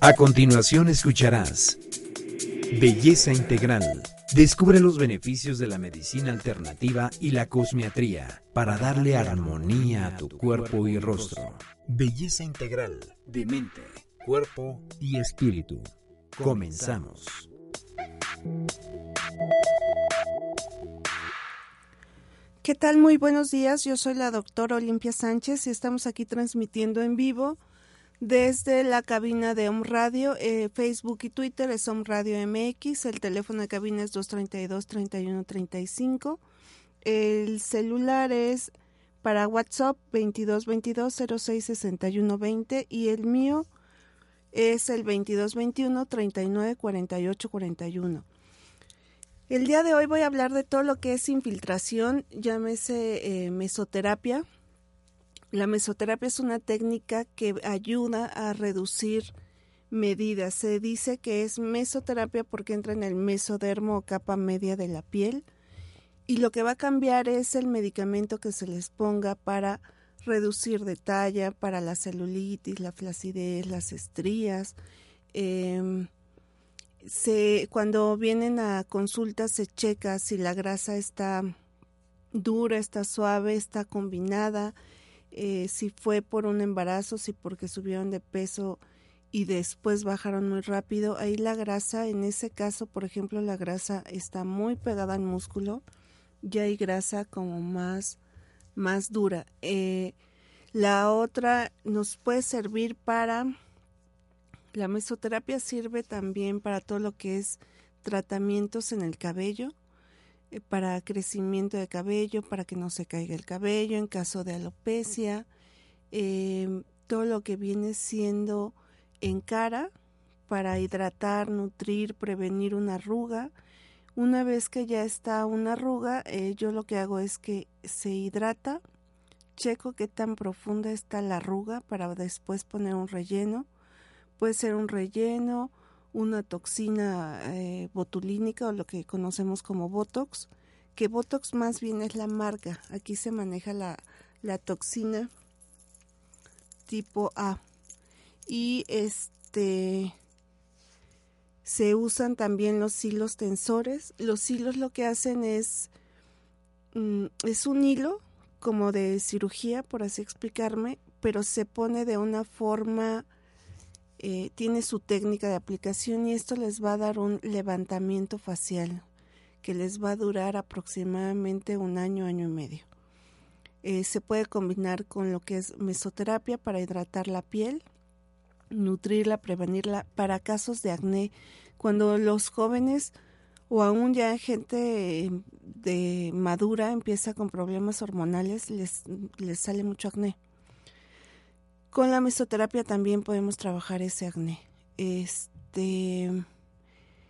A continuación escucharás Belleza Integral. Descubre los beneficios de la medicina alternativa y la cosmiatría para darle armonía a tu cuerpo y rostro. Belleza Integral de mente, cuerpo y espíritu. Comenzamos. ¿Qué tal? Muy buenos días. Yo soy la doctora Olimpia Sánchez y estamos aquí transmitiendo en vivo desde la cabina de Om Radio, eh, Facebook y Twitter es Om Radio MX, el teléfono de cabina es 232-3135, el celular es para WhatsApp 2222-066120 y el mío es el 2221-394841. El día de hoy voy a hablar de todo lo que es infiltración, llámese eh, mesoterapia, la mesoterapia es una técnica que ayuda a reducir medidas. Se dice que es mesoterapia porque entra en el mesodermo o capa media de la piel y lo que va a cambiar es el medicamento que se les ponga para reducir de talla, para la celulitis, la flacidez, las estrías. Em, cuando vienen a consulta se checa si la grasa está dura, está suave, está combinada eh, si fue por un embarazo, si porque subieron de peso y después bajaron muy rápido. Ahí la grasa, en ese caso, por ejemplo, la grasa está muy pegada al músculo, ya hay grasa como más, más dura. Eh, la otra nos puede servir para, la mesoterapia sirve también para todo lo que es tratamientos en el cabello para crecimiento de cabello, para que no se caiga el cabello, en caso de alopecia, em, todo lo que viene siendo en cara para hidratar, nutrir, prevenir una arruga. Una vez que ya está una arruga, eh, yo lo que hago es que se hidrata, checo qué tan profunda está la arruga para después poner un relleno. Puede ser un relleno, una toxina eh, botulínica o lo que conocemos como Botox, que Botox más bien es la marca. Aquí se maneja la, la toxina tipo A. Y este se usan también los hilos tensores. Los hilos lo que hacen es mm, es un hilo como de cirugía, por así explicarme, pero se pone de una forma eh, tiene su técnica de aplicación y esto les va a dar un levantamiento facial que les va a durar aproximadamente un año, año y medio. Eh, se puede combinar con lo que es mesoterapia para hidratar la piel, nutrirla, prevenirla para casos de acné. Cuando los jóvenes o aún ya gente de madura empieza con problemas hormonales, les, les sale mucho acné. Con la mesoterapia también podemos trabajar ese acné. Este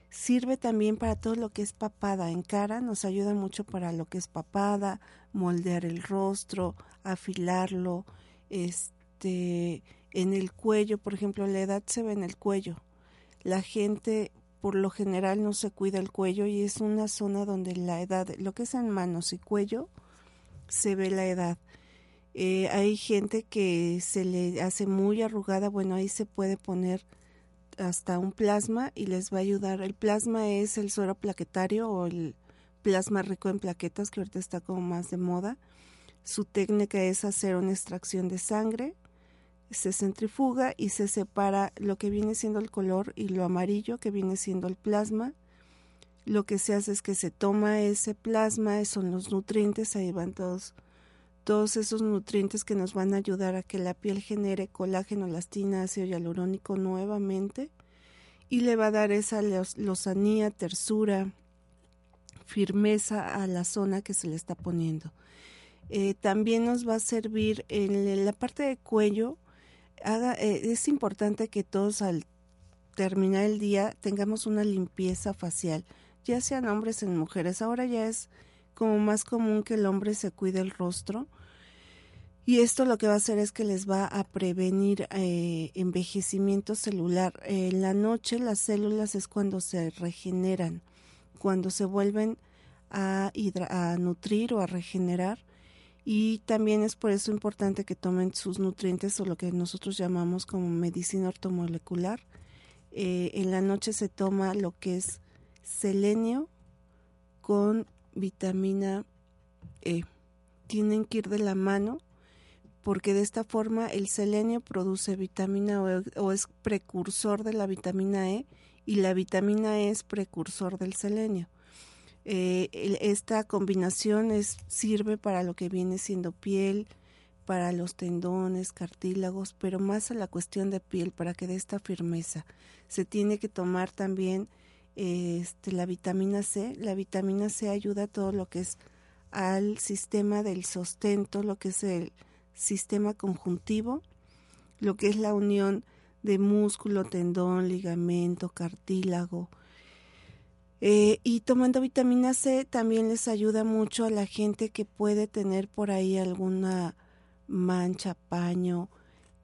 sirve también para todo lo que es papada en cara, nos ayuda mucho para lo que es papada, moldear el rostro, afilarlo, este en el cuello, por ejemplo, la edad se ve en el cuello. La gente por lo general no se cuida el cuello y es una zona donde la edad, lo que es en manos y cuello, se ve la edad. Eh, hay gente que se le hace muy arrugada, bueno, ahí se puede poner hasta un plasma y les va a ayudar. El plasma es el suero plaquetario o el plasma rico en plaquetas que ahorita está como más de moda. Su técnica es hacer una extracción de sangre, se centrifuga y se separa lo que viene siendo el color y lo amarillo que viene siendo el plasma. Lo que se hace es que se toma ese plasma, son los nutrientes, ahí van todos todos esos nutrientes que nos van a ayudar a que la piel genere colágeno, elastina, ácido hialurónico nuevamente y le va a dar esa lozanía, tersura, firmeza a la zona que se le está poniendo. Eh, también nos va a servir en la parte de cuello. Eh, es importante que todos al terminar el día tengamos una limpieza facial, ya sean hombres o mujeres. Ahora ya es como más común que el hombre se cuide el rostro. Y esto lo que va a hacer es que les va a prevenir eh, envejecimiento celular. En la noche las células es cuando se regeneran, cuando se vuelven a, a nutrir o a regenerar. Y también es por eso importante que tomen sus nutrientes o lo que nosotros llamamos como medicina ortomolecular, eh, en la noche se toma lo que es selenio con vitamina E. Tienen que ir de la mano porque de esta forma el selenio produce vitamina o es precursor de la vitamina E y la vitamina E es precursor del selenio. Eh, esta combinación es, sirve para lo que viene siendo piel, para los tendones, cartílagos, pero más a la cuestión de piel para que dé esta firmeza. Se tiene que tomar también este, la vitamina C. La vitamina C ayuda a todo lo que es al sistema del sostento, lo que es el sistema conjuntivo, lo que es la unión de músculo, tendón, ligamento, cartílago. Eh, y tomando vitamina C también les ayuda mucho a la gente que puede tener por ahí alguna mancha, paño.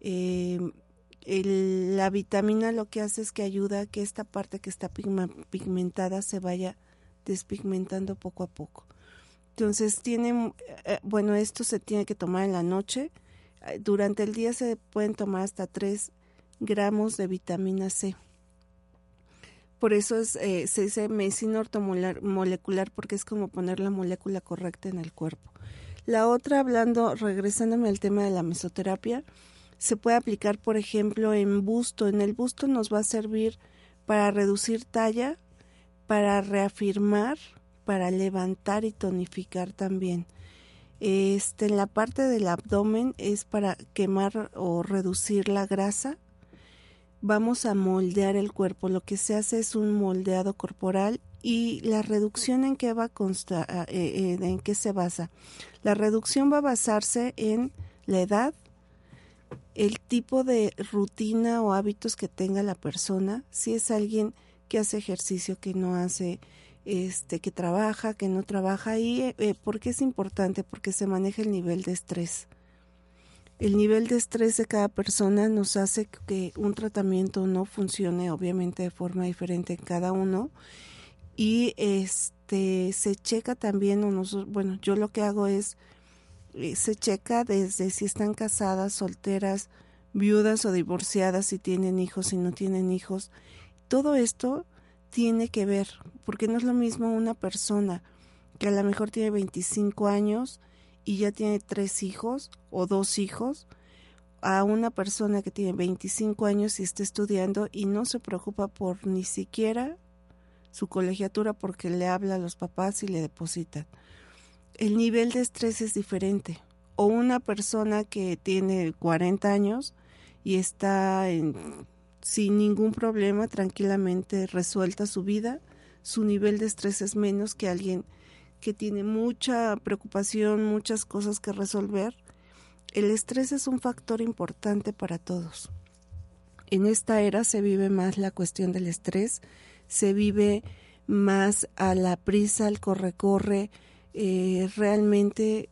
Eh, la vitamina lo que hace es que ayuda a que esta parte que está pigmentada se vaya despigmentando poco a poco. Entonces, tiene, eh, bueno, esto se tiene que tomar en la noche. Eh, durante el día se pueden tomar hasta 3 gramos de vitamina C. Por eso es, se dice medicina ortomolecular porque es como poner la molécula correcta en el cuerpo. La otra, hablando, regresándome al tema de la mesoterapia, se puede aplicar, por ejemplo, en busto. En el busto nos va a servir para reducir talla, para reafirmar, para levantar y tonificar también. Este, en la parte del abdomen es para quemar o reducir la grasa. Vamos a moldear el cuerpo. Lo que se hace es un moldeado corporal y la reducción en qué va a eh, eh, en qué se basa. La reducción va a basarse en la edad, el tipo de rutina o hábitos que tenga la persona, si es alguien que hace ejercicio, que no hace, este, que trabaja, que no trabaja, y eh, ¿por qué es importante? Porque se maneja el nivel de estrés. El nivel de estrés de cada persona nos hace que un tratamiento no funcione, obviamente de forma diferente en cada uno, y este se checa también bueno yo lo que hago es eh, se checa desde si están casadas solteras viudas o divorciadas si tienen hijos si no tienen hijos todo esto tiene que ver porque no es lo mismo una persona que a lo mejor tiene 25 años y ya tiene tres hijos o dos hijos a una persona que tiene 25 años y está estudiando y no se preocupa por ni siquiera su colegiatura porque le habla a los papás y le depositan. El nivel de estrés es diferente. O una persona que tiene 40 años y está sin ningún problema, tranquilamente resuelta su vida, su nivel de estrés es menos que alguien que tiene mucha preocupación, muchas cosas que resolver. El estrés es un factor importante para todos. En esta era se vive más la cuestión del estrés se vive más a la prisa, al corre-corre. Eh, realmente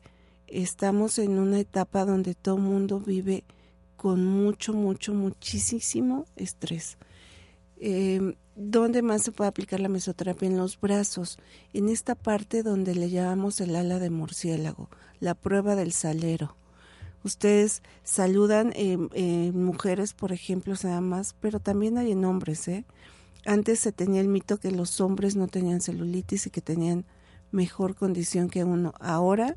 estamos en una etapa donde todo el mundo vive con mucho, mucho, muchísimo estrés. Eh, ¿Dónde más se puede aplicar la mesoterapia? En los brazos, en esta parte donde le llamamos el ala de murciélago, la prueba del salero. Ustedes saludan en eh, mujeres, por ejemplo, se da más, pero también hay en hombres, ¿eh? Antes se tenía el mito que los hombres no tenían celulitis y que tenían mejor condición que uno. Ahora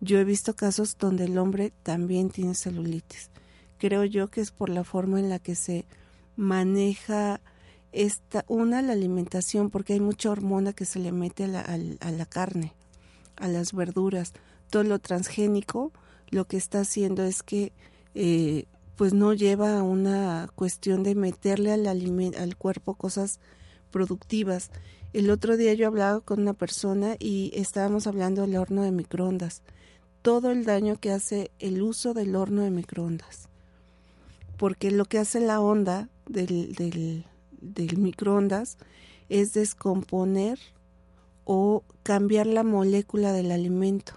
yo he visto casos donde el hombre también tiene celulitis. Creo yo que es por la forma en la que se maneja esta una la alimentación porque hay mucha hormona que se le mete a la, a la carne, a las verduras. Todo lo transgénico lo que está haciendo es que eh, pues no lleva a una cuestión de meterle al, al cuerpo cosas productivas. El otro día yo hablaba con una persona y estábamos hablando del horno de microondas. Todo el daño que hace el uso del horno de microondas. Porque lo que hace la onda del, del, del microondas es descomponer o cambiar la molécula del alimento.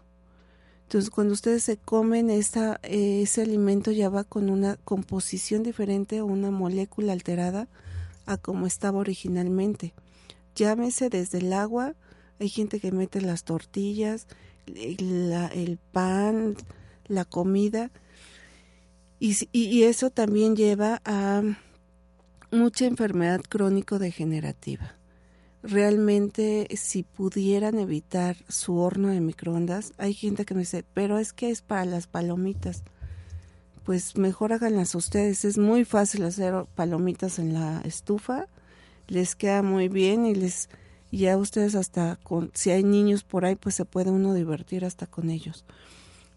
Entonces, cuando ustedes se comen ese alimento ya va con una composición diferente o una molécula alterada a como estaba originalmente. Llámese desde el agua, hay gente que mete las tortillas, el pan, la comida, y, y eso también lleva a mucha enfermedad crónico-degenerativa. Realmente, si pudieran evitar su horno de microondas, hay gente que me dice, pero es que es para las palomitas. Pues mejor háganlas ustedes. Es muy fácil hacer palomitas en la estufa. Les queda muy bien y les ya ustedes hasta con si hay niños por ahí pues se puede uno divertir hasta con ellos.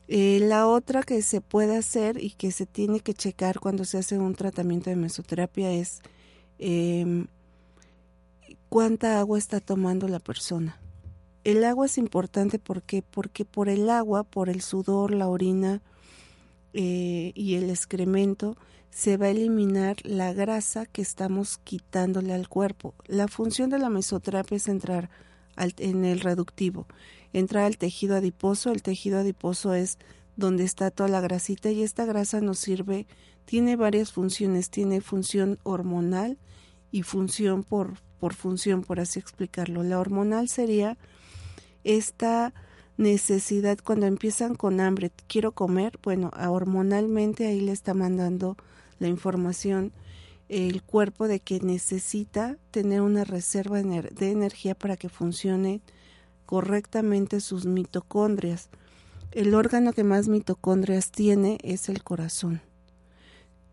Eh, la otra que se puede hacer y que se tiene que checar cuando se hace un tratamiento de mesoterapia es em, cuánta agua está tomando la persona. El agua es importante porque, porque por el agua, por el sudor, la orina eh, y el excremento, se va a eliminar la grasa que estamos quitándole al cuerpo. La función de la mesoterapia es entrar en el reductivo entra al tejido adiposo. El tejido adiposo es donde está toda la grasita y esta grasa nos sirve, tiene varias funciones, tiene función hormonal y función por, por función, por así explicarlo. La hormonal sería esta necesidad cuando empiezan con hambre, quiero comer, bueno, hormonalmente ahí le está mandando la información el cuerpo de que necesita tener una reserva de energía para que funcione correctamente sus mitocondrias. El órgano que más mitocondrias tiene es el corazón.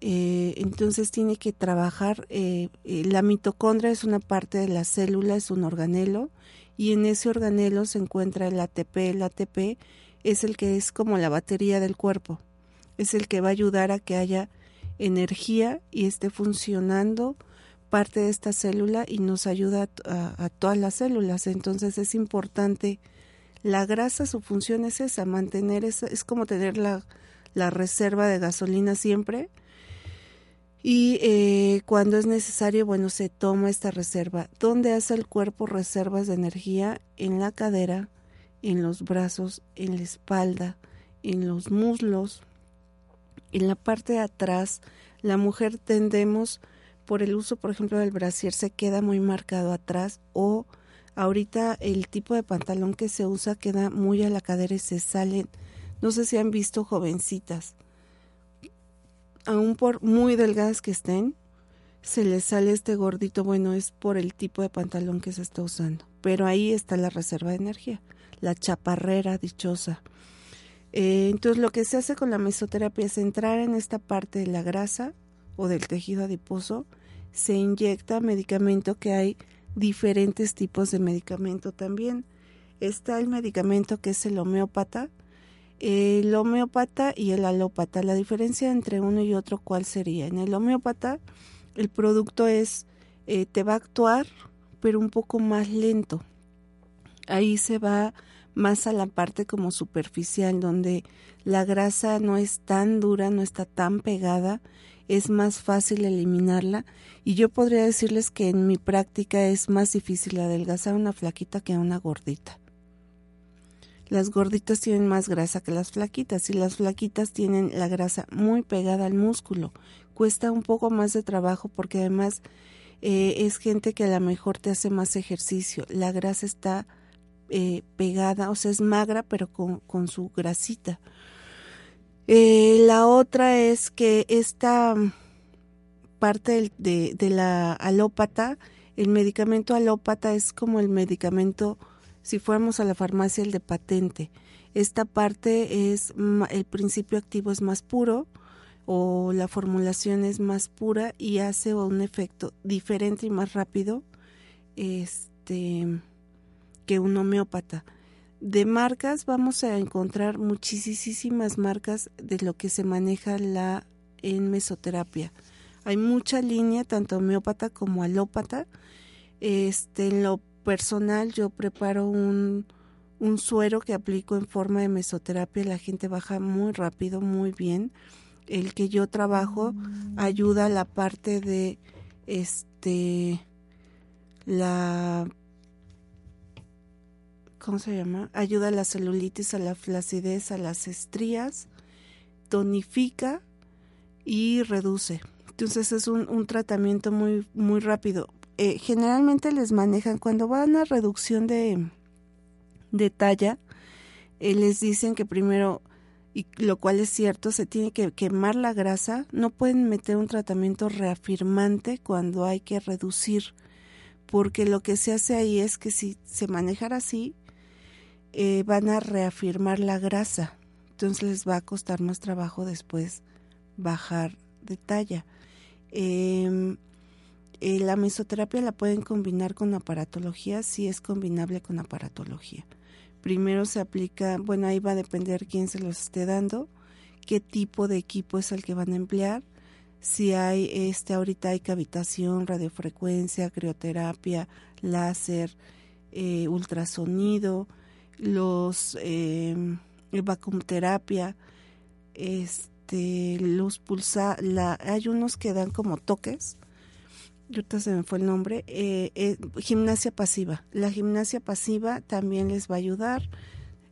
Eh, entonces tiene que trabajar, eh, eh, la mitocondria es una parte de la célula, es un organelo, y en ese organelo se encuentra el ATP. El ATP es el que es como la batería del cuerpo, es el que va a ayudar a que haya energía y esté funcionando parte de esta célula y nos ayuda a, todas las células. Entonces es importante, la grasa, su función es esa, mantener esa, es como tener la, la reserva de gasolina siempre. Y eh, cuando es necesario, bueno, se toma esta reserva. ¿Dónde hace el cuerpo reservas de energía? En la cadera, en los brazos, en la espalda, en los muslos, en la parte de atrás. La mujer tendemos por el uso, por ejemplo, del brasier se queda muy marcado atrás o ahorita el tipo de pantalón que se usa queda muy a la cadera y se salen. No sé si han visto jovencitas, aún por muy delgadas que estén, se les sale este gordito. Bueno, es por el tipo de pantalón que se está usando. Pero ahí está la reserva de energía, la chaparrera dichosa. Eh, entonces lo que se hace con la mesoterapia es entrar en esta parte de la grasa o del tejido adiposo, se inyecta medicamento que hay diferentes tipos de medicamento también. Está el medicamento que es el homeópata, el homeópata y el alópata. La diferencia entre uno y otro, ¿cuál sería? En el homeópata, el producto es, eh, te va a actuar, pero un poco más lento. Ahí se va más a la parte como superficial, donde la grasa no es tan dura, no está tan pegada es más fácil eliminarla y yo podría decirles que en mi práctica es más difícil adelgazar una flaquita que una gordita. Las gorditas tienen más grasa que las flaquitas y las flaquitas tienen la grasa muy pegada al músculo. Cuesta un poco más de trabajo porque además eh, es gente que a lo mejor te hace más ejercicio. La grasa está eh, pegada, o sea, es magra pero con, con su grasita. Eh, la otra es que esta parte de, de, la alópata, el medicamento alópata es como el medicamento, si fuéramos a la farmacia, el de patente. Esta parte es, el principio activo es más puro o la formulación es más pura y hace un efecto diferente y más rápido este, que un homeópata de marcas vamos a encontrar muchísimas marcas de lo que se maneja la en mesoterapia. Hay mucha línea, tanto homeópata como alópata. Este, en lo personal, yo preparo un, un suero que aplico en forma de mesoterapia. La gente baja muy rápido, muy bien. El que yo trabajo ayuda a la parte de este la ¿cómo se llama? Ayuda a la celulitis, a la flacidez, a las estrías, tonifica y reduce. Entonces es un, tratamiento muy, muy rápido. Eh, generalmente les manejan cuando van a reducción de, de talla, eh, les dicen que primero y lo cual es cierto, se tiene que quemar la grasa, no pueden meter un tratamiento reafirmante cuando hay que reducir, porque lo que se hace ahí es que si se manejara así, eh, van a reafirmar la grasa, entonces les va a costar más trabajo después bajar de talla. Em, eh, la mesoterapia la pueden combinar con aparatología, si es combinable con aparatología. Primero se aplica, bueno, ahí va a depender quién se los esté dando, qué tipo de equipo es el que van a emplear, si hay, este, ahorita hay cavitación, radiofrecuencia, crioterapia, láser, eh, ultrasonido, los eh, vacuumterapia, este, luz pulsada, la, hay unos que dan como toques, ahorita se me fue el nombre, eh, eh, gimnasia pasiva. La gimnasia pasiva también les va a ayudar.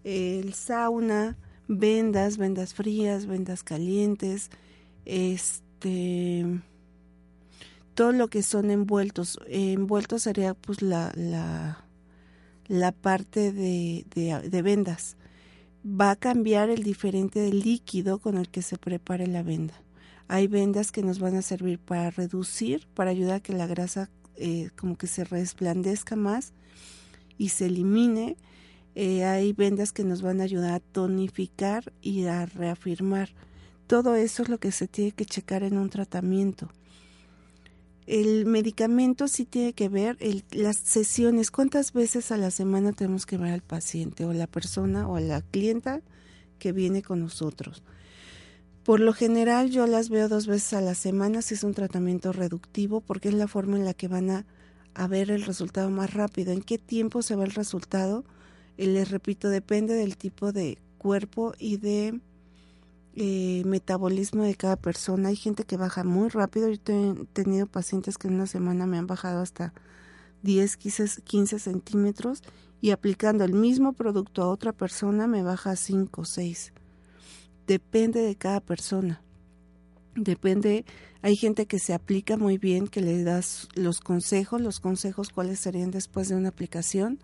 el sauna, vendas, vendas frías, vendas calientes, este, todo lo que son envueltos. envueltos sería pues la, la parte de, de, vendas. Va a cambiar el diferente líquido con el que se prepare la venda hay vendas que nos van a servir para reducir, para ayudar a que la grasa eh, como que se resplandezca más y se elimine. Eh, hay vendas que nos van a ayudar a tonificar y a reafirmar. Todo eso es lo que se tiene que checar en un tratamiento. El medicamento sí tiene que ver las sesiones, cuántas veces a la semana tenemos que ver al paciente o la persona o la clienta que viene con nosotros. Por lo general yo las veo dos veces a la semana si es un tratamiento reductivo porque es la forma en la que van a, ver el resultado más rápido. ¿En qué tiempo se va el resultado? Eh, les repito, depende del tipo de cuerpo y de eh, metabolismo de cada persona. Hay gente que baja muy rápido. Yo he tenido pacientes que en una semana me han bajado hasta 10, 15, 15 centímetros y aplicando el mismo producto a otra persona me baja 5 o 6 depende de cada persona. Depende, hay gente que se aplica muy bien, que le das los consejos, los consejos cuáles serían después de una aplicación,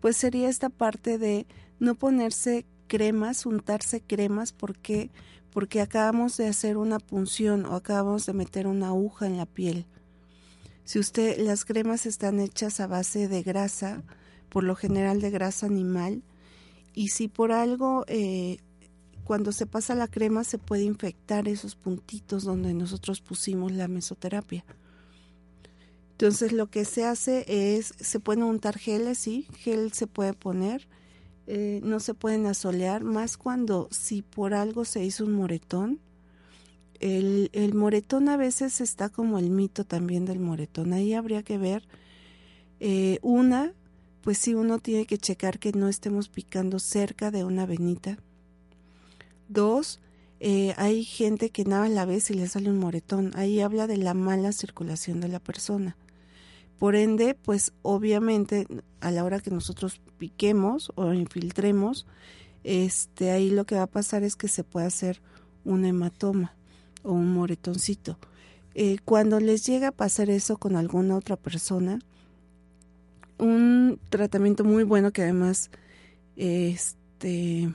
pues sería esta parte de no ponerse cremas, untarse cremas, porque porque acabamos de hacer una punción o acabamos de meter una aguja en la piel. Si usted las cremas están hechas a base de grasa, por lo general de grasa animal, y si por algo eh, cuando se pasa la crema se puede infectar esos puntitos donde nosotros pusimos la mesoterapia. Entonces lo que se hace es, se pueden untar geles, sí, gel se puede poner, eh, no se pueden asolear, más cuando si por algo se hizo un moretón. El, el moretón a veces está como el mito también del moretón, ahí habría que ver eh, una, pues sí, uno tiene que checar que no estemos picando cerca de una venita, Dos, eh, hay gente que nada la vez y le sale un moretón. Ahí habla de la mala circulación de la persona. Por ende, pues obviamente a la hora que nosotros piquemos o infiltremos, este, ahí lo que va a pasar es que se puede hacer un hematoma o un moretoncito. Eh, cuando les llega a pasar eso con alguna otra persona, un tratamiento muy bueno que además este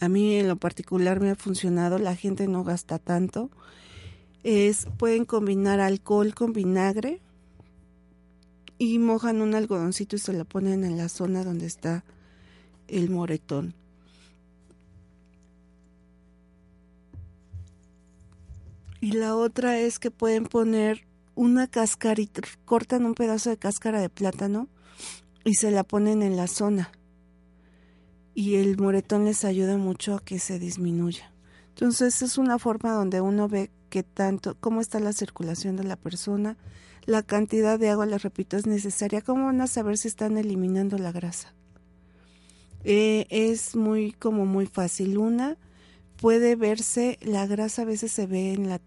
a mí en lo particular me ha funcionado, la gente no gasta tanto, es pueden combinar alcohol con vinagre y mojan un algodoncito y se lo ponen en la zona donde está el moretón. Y la otra es que pueden poner una cáscara y cortan un pedazo de cáscara de plátano y se la ponen en la zona y el moretón les ayuda mucho a que se disminuya. Entonces es una forma donde uno ve que tanto, cómo está la circulación de la persona, la cantidad de agua, les repito, es necesaria. ¿Cómo van a saber si están eliminando la grasa? Eh, es muy como muy fácil. Una puede verse, la grasa a veces se ve en la,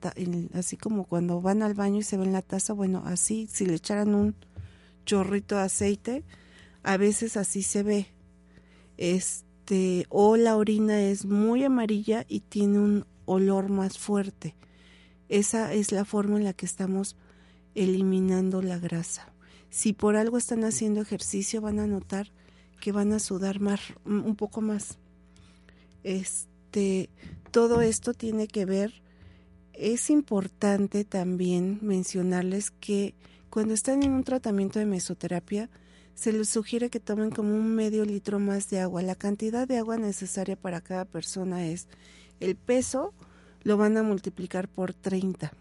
así como cuando van al baño y se ve en la taza, bueno, así, si le echaran un chorrito de aceite, a veces así se ve este, o la orina es muy amarilla y tiene un olor más fuerte. Esa es la forma en la que estamos eliminando la grasa. Si por algo están haciendo ejercicio, van a notar que van a sudar más, un poco más. Este, todo esto tiene que ver, es importante también mencionarles que cuando están en un tratamiento de mesoterapia, se les sugiere que tomen como un medio litro más de agua. La cantidad de agua necesaria para cada persona es el peso, lo van a multiplicar por 30.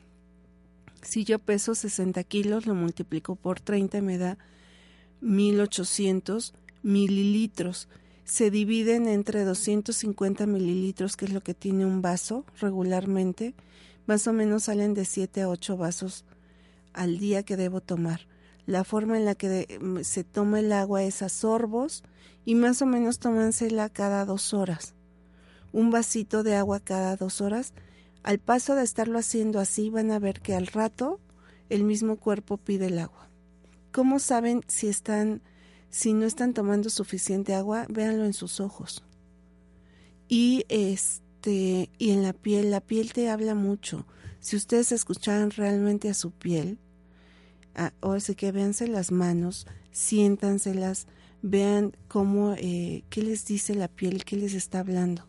Si yo peso 60 kilos, lo multiplico por 30 y me da 1800 mililitros. Se dividen entre 250 mililitros, que es lo que tiene un vaso regularmente. Más o menos salen de 7 a 8 vasos al día que debo tomar. La forma en la que mm, se toma el agua es a sorbos y más o menos tómansela cada dos horas. Un vasito de agua cada dos horas. Al paso de estarlo haciendo así van a ver que al rato el mismo cuerpo pide el agua. ¿Cómo saben si están, si no están tomando suficiente agua? Véanlo en sus ojos. Y este, y en la piel, la piel te habla mucho. Si ustedes escucharan realmente a su piel, o así que véanse las manos, siéntanselas, vean cómo, eh, qué les dice la piel, qué les está hablando.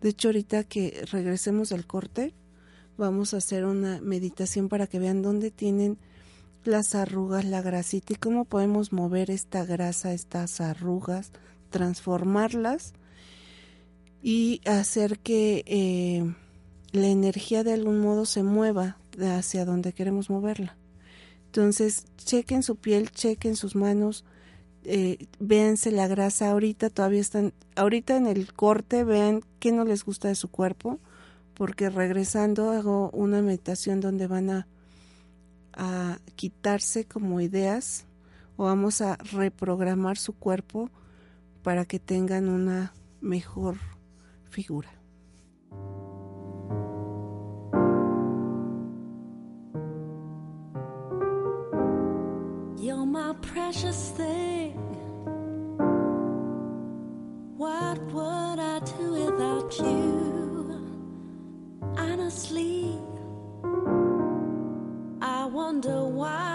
De hecho, ahorita que regresemos al corte, vamos a hacer una meditación para que vean dónde tienen las arrugas, la grasita y cómo podemos mover esta grasa, estas arrugas, transformarlas y hacer que eh, la energía de algún modo se mueva hacia donde queremos moverla. Entonces, chequen su piel, chequen sus manos, eh, véanse la grasa. Ahorita todavía están, ahorita en el corte, vean qué no les gusta de su cuerpo, porque regresando hago una meditación donde van a, a quitarse como ideas o vamos a reprogramar su cuerpo para que tengan una mejor figura. What would I do without you? Honestly, I wonder why.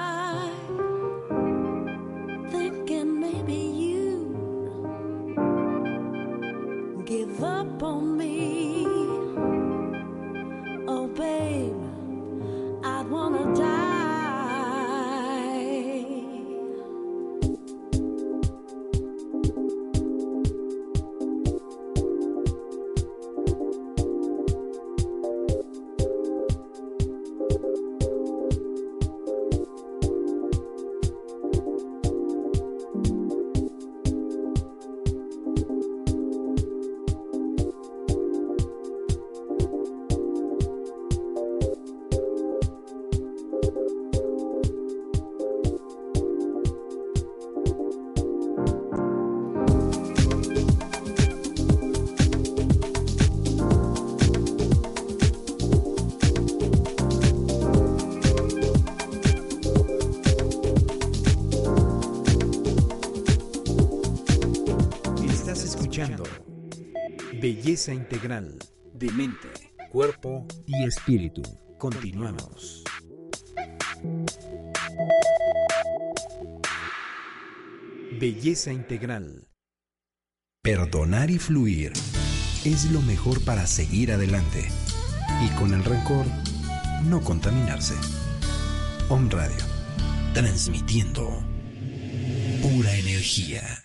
Belleza integral de mente, cuerpo y espíritu. Continuamos. Belleza integral. Perdonar y fluir es lo mejor para seguir adelante. Y con el rencor, no contaminarse. Om Radio, transmitiendo pura energía.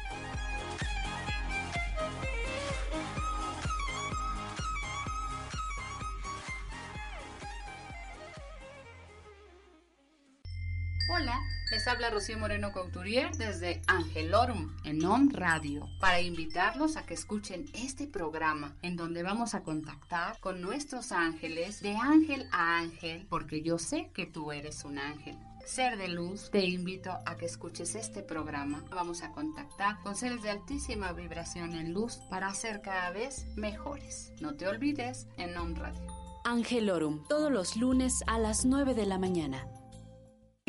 Les habla Rocío Moreno Couturier desde Angelorum en OM Radio para invitarlos a que escuchen este programa en donde vamos a contactar con nuestros ángeles de ángel a ángel porque yo sé que tú eres un ángel. Ser de luz, te invito a que escuches este programa. Vamos a contactar con seres de altísima vibración en luz para ser cada vez mejores. No te olvides en OM Radio. Angelorum, todos los lunes a las 9 de la mañana.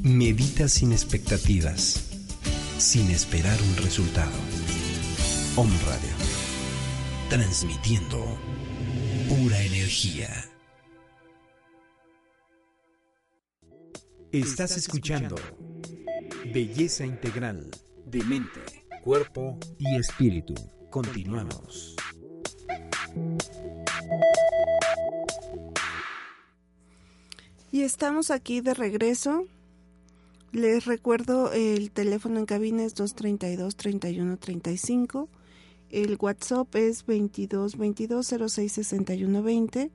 Medita sin expectativas, sin esperar un resultado. Om Radio, transmitiendo pura energía. Estás escuchando Belleza Integral de mente, cuerpo y espíritu. Continuamos. Y estamos aquí de regreso. Les recuerdo el teléfono en cabina es 232 3135. El WhatsApp es 22 22 06 61 20.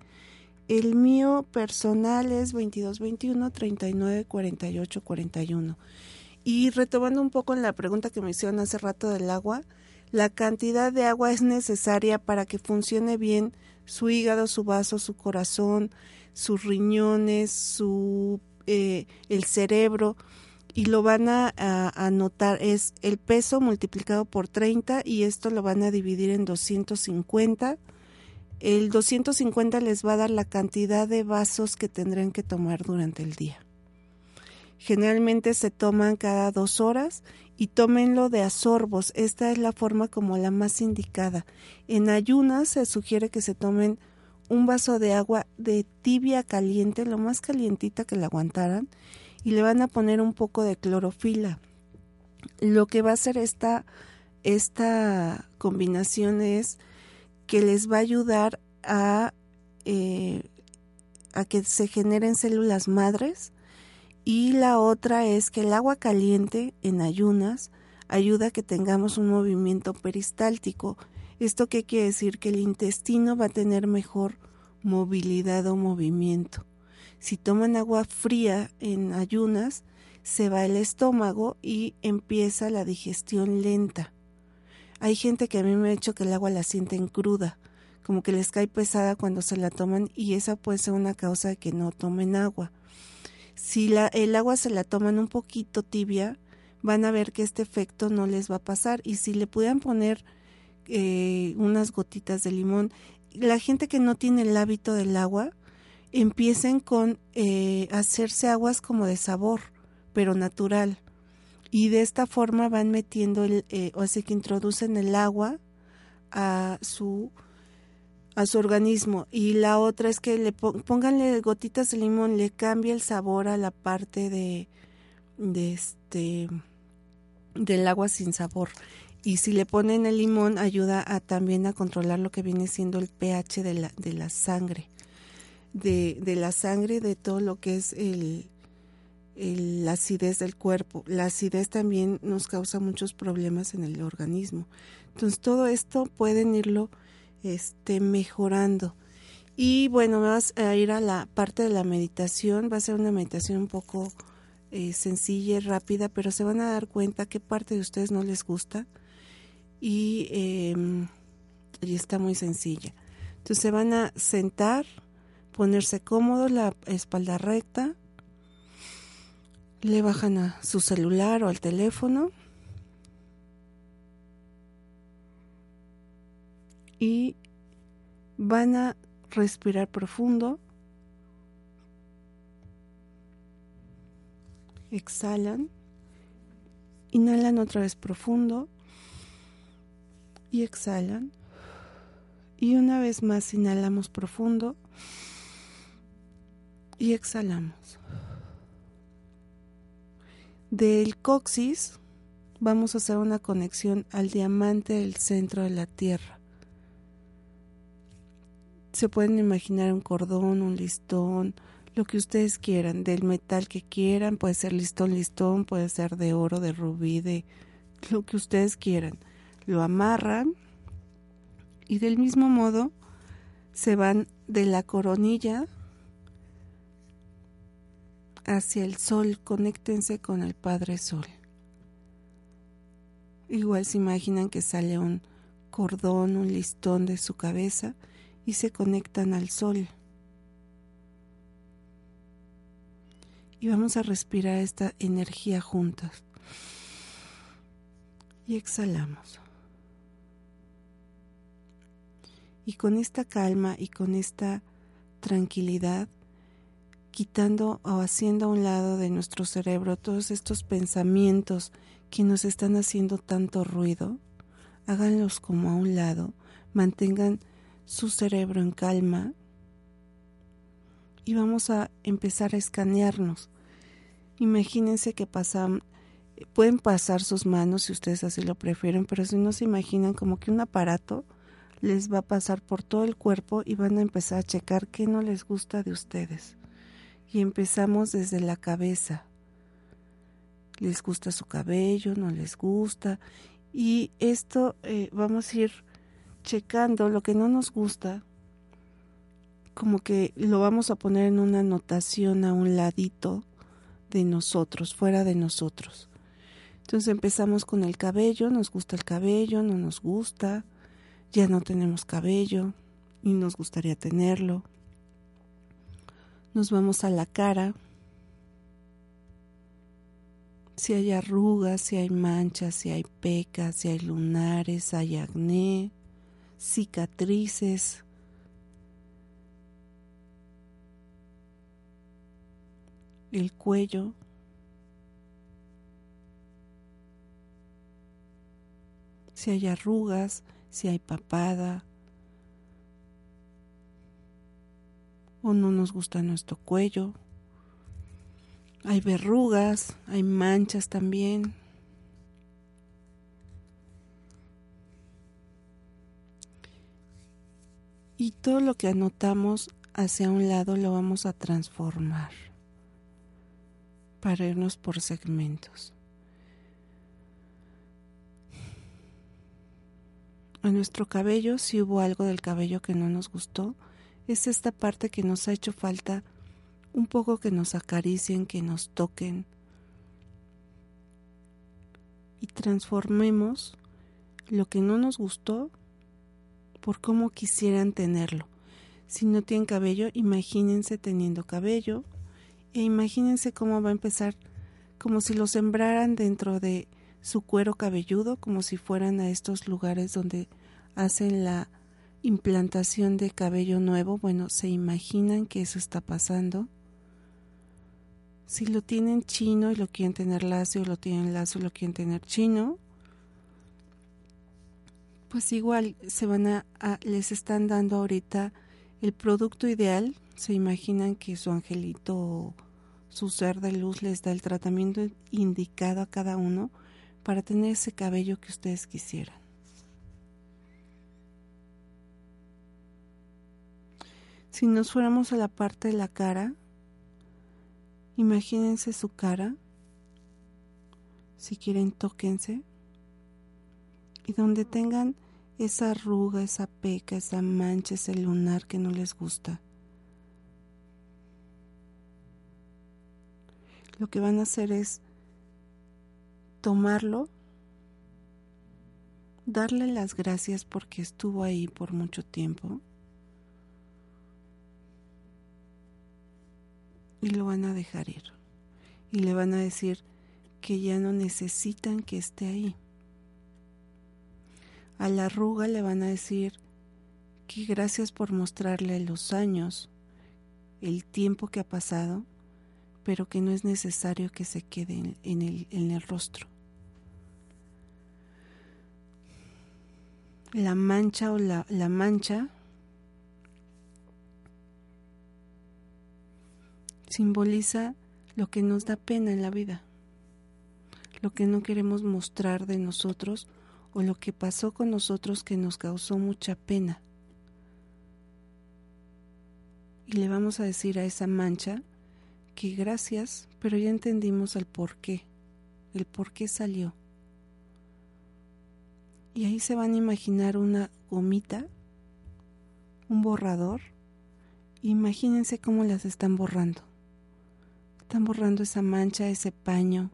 El mío personal es 22 21 39 48 41. Y retomando un poco en la pregunta que me hicieron hace rato del agua, la cantidad de agua es necesaria para que funcione bien su hígado, su vaso, su corazón, sus riñones, su eh, el cerebro y lo van a, a, notar es el peso multiplicado por 30 y esto lo van a dividir en 250. El 250 les va a dar la cantidad de vasos que tendrán que tomar durante el día. Generalmente se toman cada dos horas y tómenlo de a sorbos. Esta es la forma como la más indicada. En ayunas se sugiere que se tomen un vaso de agua de tibia caliente, lo más calientita que la aguantaran, y le van a poner un poco de clorofila. Lo que va a hacer esta, esta combinación es que les va a ayudar a, eh, a que se generen células madres y la otra es que el agua caliente en ayunas ayuda a que tengamos un movimiento peristáltico. ¿Esto qué quiere decir? Que el intestino va a tener mejor movilidad o movimiento. Si toman agua fría en ayunas, se va el estómago y empieza la digestión lenta. Hay gente que a mí me ha hecho que el agua la sienten cruda, como que les cae pesada cuando se la toman y esa puede ser una causa de que no tomen agua. Si la, el agua se la toman un poquito tibia, van a ver que este efecto no les va a pasar y si le pudieran poner eh, unas gotitas de limón, la gente que no tiene el hábito del agua, empiecen con eh, hacerse aguas como de sabor, pero natural. Y de esta forma van metiendo, el, eh, o sea que introducen el agua a su a su organismo. Y la otra es que le pónganle gotitas de limón le cambia el sabor a la parte de de este del agua sin sabor. Y si le ponen el limón ayuda a también a controlar lo que viene siendo el pH de la, de la sangre de, de la sangre de todo lo que es el, la acidez del cuerpo. La acidez también nos causa muchos problemas en el organismo. Entonces todo esto pueden irlo este, mejorando. Y bueno, vas a ir a la parte de la meditación, va a ser una meditación un poco eh, sencilla y rápida, pero se van a dar cuenta qué parte de ustedes no les gusta. Y, eh, y está muy sencilla. Entonces se van a sentar, ponerse cómodos, la espalda recta, le bajan a su celular o al teléfono y van a respirar profundo. exhalan, inhalan otra vez profundo y exhalan. Y una vez más inhalamos profundo y exhalamos. Del coxis vamos a hacer una conexión al diamante del centro de la Tierra. Se pueden imaginar un cordón, un listón, lo que ustedes quieran, del metal que quieran, puede ser listón, listón, puede ser de oro, de rubí, de lo que ustedes quieran. Lo amarran y del mismo modo se van de la coronilla hacia el sol, conéctense con el Padre Sol. Igual se imaginan que sale un cordón, un listón de su cabeza y se conectan al sol. Y vamos a respirar esta energía juntas. Y exhalamos. Y con esta calma y con esta tranquilidad, quitando o haciendo a un lado de nuestro cerebro todos estos pensamientos que nos están haciendo tanto ruido, háganlos como a un lado, mantengan su cerebro en calma y vamos a empezar a escanearnos. Imagínense que pasan, pueden pasar sus manos si ustedes así lo prefieren, pero si no se imaginan como que un aparato les va a pasar por todo el cuerpo y van a empezar a checar qué no les gusta de ustedes. Y empezamos desde la cabeza, les gusta su cabello, no les gusta. Y esto eh, vamos a ir checando lo que no nos gusta, como que lo vamos a poner en una anotación a un ladito de nosotros, fuera de nosotros. Entonces empezamos con el cabello, nos gusta el cabello, no nos gusta, ya no tenemos cabello y nos gustaría tenerlo. Nos vamos a la cara, si hay arrugas, si hay manchas, si hay pecas, si hay lunares, hay acné, cicatrices. El cuello. Si hay arrugas, si hay papada. O no nos gusta nuestro cuello. Hay verrugas, hay manchas también. Y todo lo que anotamos hacia un lado lo vamos a transformar para irnos por segmentos. A nuestro cabello, si hubo algo del cabello que no nos gustó, es esta parte que nos ha hecho falta un poco que nos acaricien, que nos toquen y transformemos lo que no nos gustó por cómo quisieran tenerlo. Si no tienen cabello, imagínense teniendo cabello e imagínense cómo va a empezar, como si lo sembraran dentro de su cuero cabelludo, como si fueran a estos lugares donde hacen la implantación de cabello nuevo. Bueno, se imaginan que eso está pasando si lo tienen chino y lo quieren tener lacio, lo tienen lacio y lo quieren tener chino, pues igual se van a, les están dando ahorita el producto ideal. Se imaginan que su angelito o su ser de luz les da el tratamiento indicado a cada uno para tener ese cabello que ustedes quisieran. Si nos fuéramos a la parte de la cara, Imagínense su cara. Si quieren, tóquense. Y donde tengan esa arruga, esa peca, esa mancha, ese lunar que no les gusta. Lo que van a hacer es tomarlo, darle las gracias porque estuvo ahí por mucho tiempo y lo van a dejar ir. Y le van a decir que ya no necesitan que esté ahí. A la arruga le van a decir que gracias por mostrarle los años, el tiempo que ha pasado, pero que no es necesario que se quede en, el, en el rostro. La mancha o la, la mancha simboliza lo que nos da pena en la vida, lo que no queremos mostrar de nosotros o lo que pasó con nosotros que nos causó mucha pena. Y le vamos a decir a esa mancha que gracias, pero ya entendimos el por qué, el por qué salió. Y ahí se van a imaginar una gomita, un borrador. Imagínense cómo las están borrando. Están borrando esa mancha, ese paño.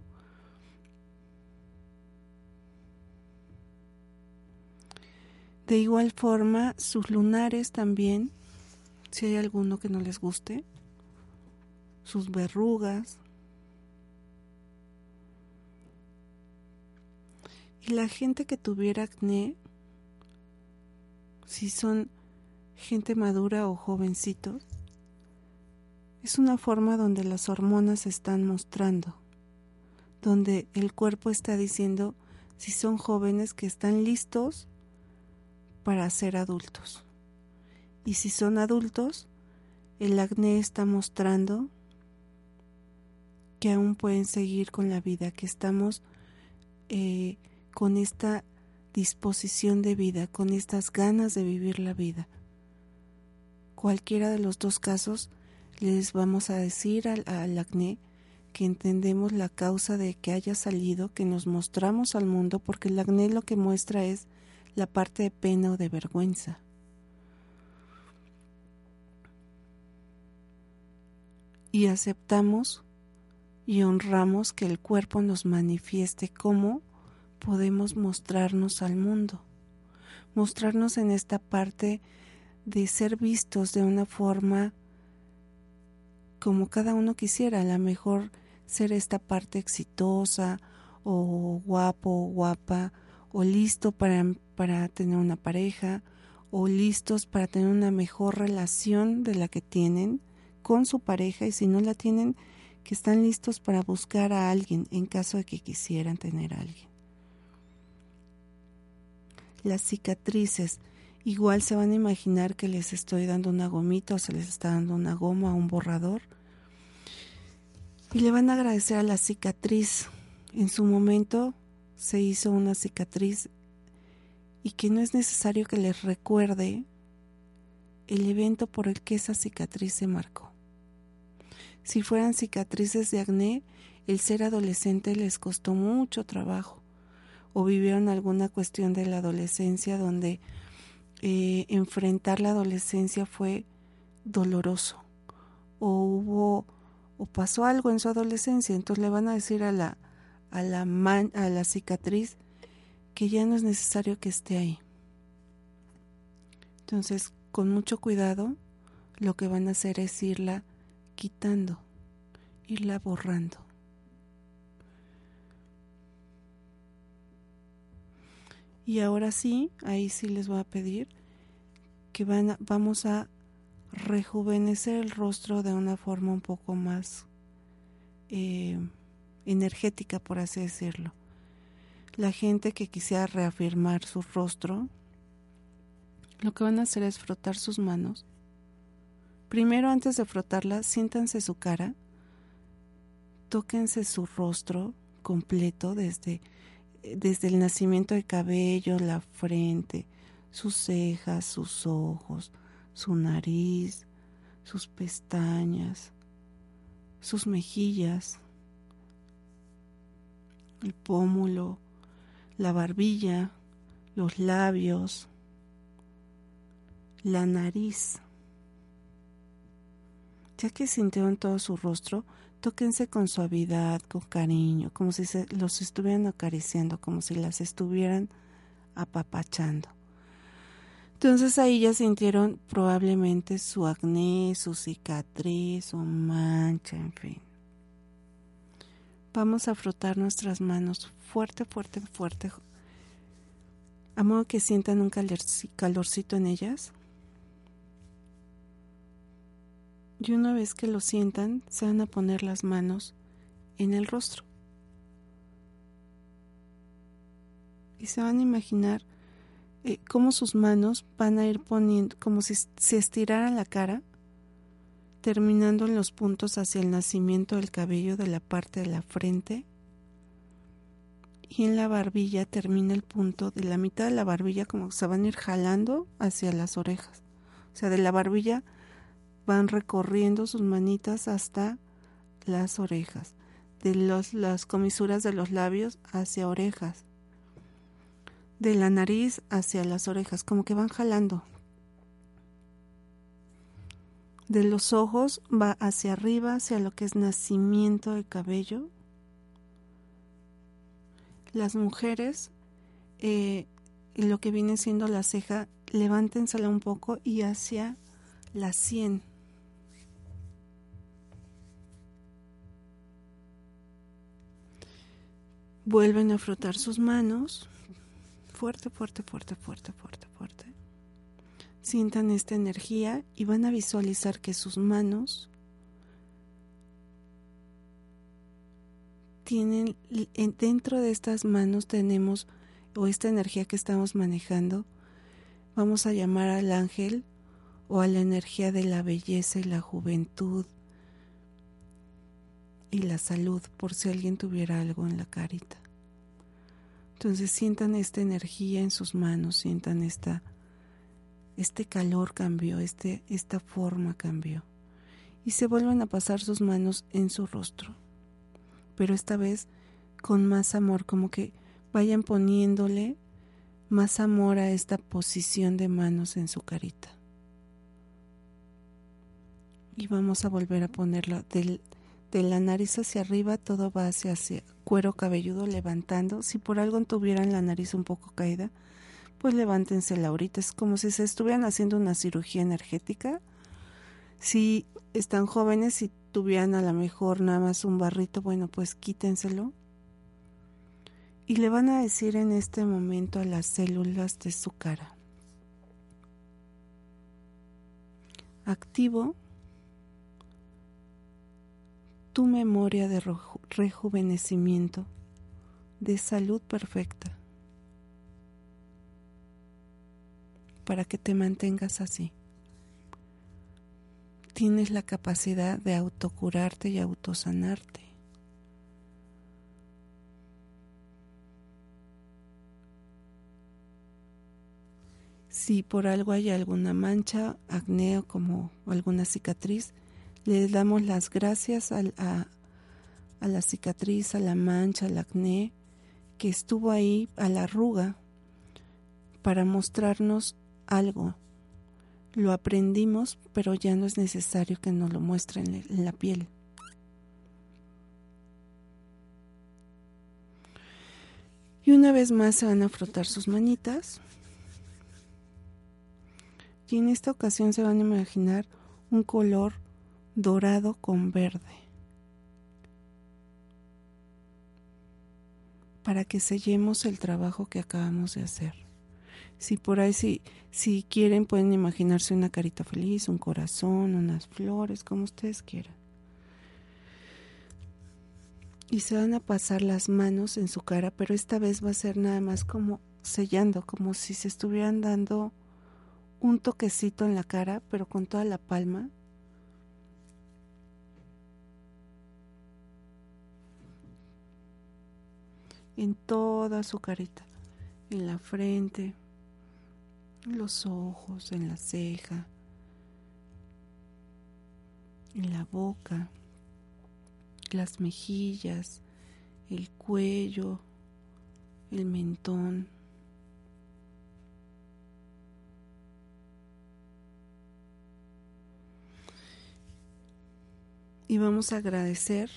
De igual forma, sus lunares también, si hay alguno que no les guste, sus verrugas. Y la gente que tuviera acné, si son gente madura o jovencitos, es una forma donde las hormonas se están mostrando, donde el cuerpo está diciendo si son jóvenes que están listos para ser adultos. Y si son adultos, el acné está mostrando que aún pueden seguir con la vida, que estamos eh, con esta disposición de vida, con estas ganas de vivir la vida. Cualquiera de los dos casos les vamos a decir al, acné que entendemos la causa de que haya salido, que nos mostramos al mundo, porque el acné lo que muestra es la parte de pena o de vergüenza. Y aceptamos y honramos que el cuerpo nos manifieste cómo podemos mostrarnos al mundo, mostrarnos en esta parte de ser vistos de una forma como cada uno quisiera, a lo mejor ser esta parte exitosa o guapo guapa o listo para, para tener una pareja o listos para tener una mejor relación de la que tienen con su pareja y si no la tienen, que están listos para buscar a alguien en caso de que quisieran tener a alguien. Las cicatrices, igual se van a imaginar que les estoy dando una gomita o se les está dando una goma o un borrador y le van a agradecer a la cicatriz. En su momento se hizo una cicatriz y que no es necesario que les recuerde el evento por el que esa cicatriz se marcó. Si fueran cicatrices de acné, el ser adolescente les costó mucho trabajo o vivieron alguna cuestión de la adolescencia donde eh, enfrentar la adolescencia fue doloroso o hubo o pasó algo en su adolescencia, entonces le van a decir a la, a la, a la cicatriz que ya no es necesario que esté ahí. Entonces, con mucho cuidado, lo que van a hacer es irla quitando, irla borrando. Y ahora sí, ahí sí les voy a pedir que van vamos a rejuvenecer el rostro de una forma un poco más eh, energética, por así decirlo. La gente que quisiera reafirmar su rostro, lo que van a hacer es frotar sus manos. Primero, antes de frotarla, siéntanse su cara, tóquense su rostro completo desde, desde el nacimiento del cabello, la frente, sus cejas, sus ojos, su nariz, sus pestañas, sus mejillas, el pómulo, la barbilla, los labios, la nariz. Ya que sintieron todo su rostro, tóquense con suavidad, con cariño, como si se los estuvieran acariciando, como si las estuvieran apapachando. Entonces ahí ya sintieron probablemente su acné, su cicatriz, su mancha, en fin. Vamos a frotar nuestras manos fuerte, fuerte, fuerte, a modo que sientan un calorcito en ellas. Y una vez que lo sientan, se van a poner las manos en el rostro. Y se van a imaginar eh, cómo sus manos van a ir poniendo, como si se estirara la cara, terminando en los puntos hacia el nacimiento del cabello de la parte de la frente. Y en la barbilla termina el punto de la mitad de la barbilla, como que se van a ir jalando hacia las orejas. O sea, de la barbilla van recorriendo sus manitas hasta las orejas, de los, las comisuras de los labios hacia orejas, de la nariz hacia las orejas, como que van jalando. De los ojos va hacia arriba, hacia lo que es nacimiento de cabello. Las mujeres, eh, lo que viene siendo la ceja, levántensela un poco y hacia la sien. Vuelven a frotar sus manos. Fuerte, fuerte, fuerte, fuerte, fuerte, fuerte. Sientan esta energía y van a visualizar que sus manos tienen, dentro de estas manos tenemos, o esta energía que estamos manejando, vamos a llamar al ángel o a la energía de la belleza y la juventud y la salud, por si alguien tuviera algo en la carita. Entonces sientan esta energía en sus manos, sientan esta, este calor cambió, este, esta forma cambió. Y se vuelven a pasar sus manos en su rostro. Pero esta vez con más amor, como que vayan poniéndole más amor a esta posición de manos en su carita. Y vamos a volver a ponerla del, de la nariz hacia arriba, todo va hacia, cuero cabelludo levantando. Si por algo tuvieran la nariz un poco caída, pues levántensela ahorita. Es como si se estuvieran haciendo una cirugía energética. Si están jóvenes y tuvieran a lo mejor nada más un barrito, bueno, pues quítenselo. Y le van a decir en este momento a las células de su cara. Activo tu memoria de rejuvenecimiento, de salud perfecta, para que te mantengas así. Tienes la capacidad de autocurarte y autosanarte. Si por algo hay alguna mancha, acné como alguna cicatriz, le damos las gracias a, a, la cicatriz, a la mancha, al acné, que estuvo ahí, a la arruga, para mostrarnos algo. Lo aprendimos, pero ya no es necesario que nos lo muestren en la piel. Y una vez más se van a frotar sus manitas. Y en esta ocasión se van a imaginar un color dorado con verde, para que sellemos el trabajo que acabamos de hacer. Si por ahí, si, si quieren, pueden imaginarse una carita feliz, un corazón, unas flores, como ustedes quieran. Y se van a pasar las manos en su cara, pero esta vez va a ser nada más como sellando, como si se estuvieran dando un toquecito en la cara, pero con toda la palma en toda su carita, en la frente, en los ojos, en la ceja, en la boca, las mejillas, el cuello, el mentón. Y vamos a agradecer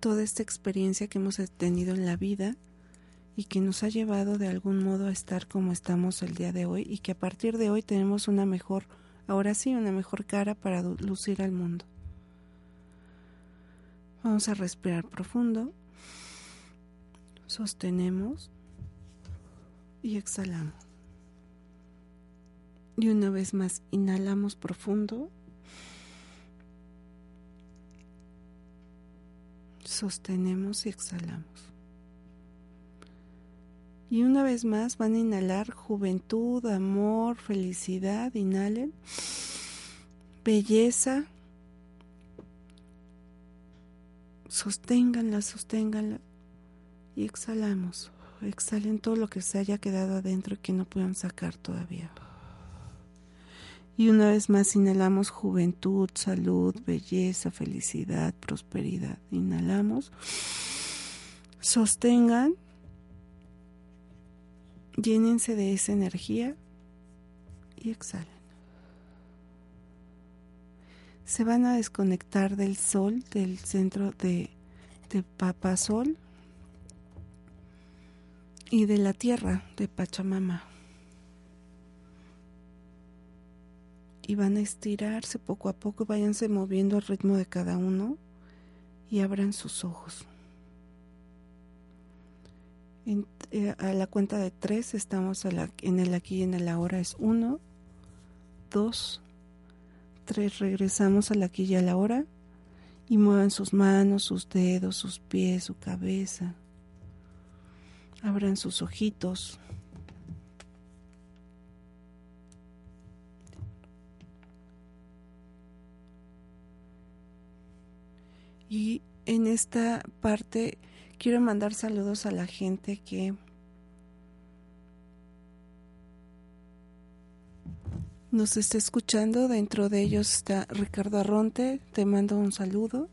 toda esta experiencia que hemos tenido en la vida y que nos ha llevado de algún modo a estar como estamos el día de hoy y que a partir de hoy tenemos una mejor, ahora sí, una mejor cara para lucir al mundo. Vamos a respirar profundo, sostenemos y exhalamos. Y una vez más, inhalamos profundo. Sostenemos y exhalamos. Y una vez más van a inhalar juventud, amor, felicidad. Inhalen. Belleza. Sosténganla, sosténganla. Y exhalamos. Exhalen todo lo que se haya quedado adentro y que no puedan sacar todavía. Y una vez más inhalamos juventud, salud, belleza, felicidad, prosperidad. Inhalamos. Sostengan. Llénense de esa energía y exhalen. Se van a desconectar del sol, del centro de, de Papa Sol y de la tierra de Pachamama. Y van a estirarse poco a poco, váyanse moviendo al ritmo de cada uno y abran sus ojos. Eh, a la cuenta de tres estamos en el aquí y en el ahora. Es uno, dos, tres. Regresamos al aquí y a la hora y muevan sus manos, sus dedos, sus pies, su cabeza. Abran sus ojitos. Y en esta parte quiero mandar saludos a la gente que nos está escuchando. Dentro de ellos está Ricardo Arronte. Te mando un saludo.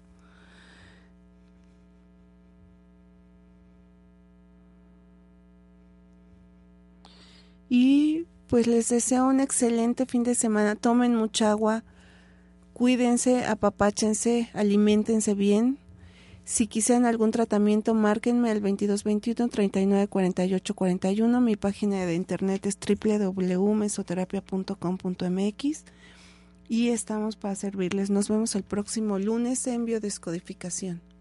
Y pues les deseo un excelente fin de semana. Tomen mucha agua Cuídense, apapáchense, alimentense bien. Si quisieran algún tratamiento, márquenme al 2221 39 41. Mi página de internet es www.mesoterapia.com.mx y estamos para servirles. Nos vemos el próximo lunes en biodescodificación.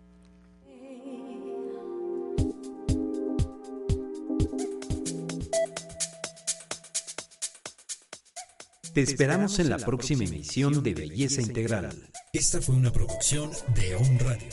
Te esperamos en la próxima emisión de Belleza Integral. Esta fue una producción de On Radio.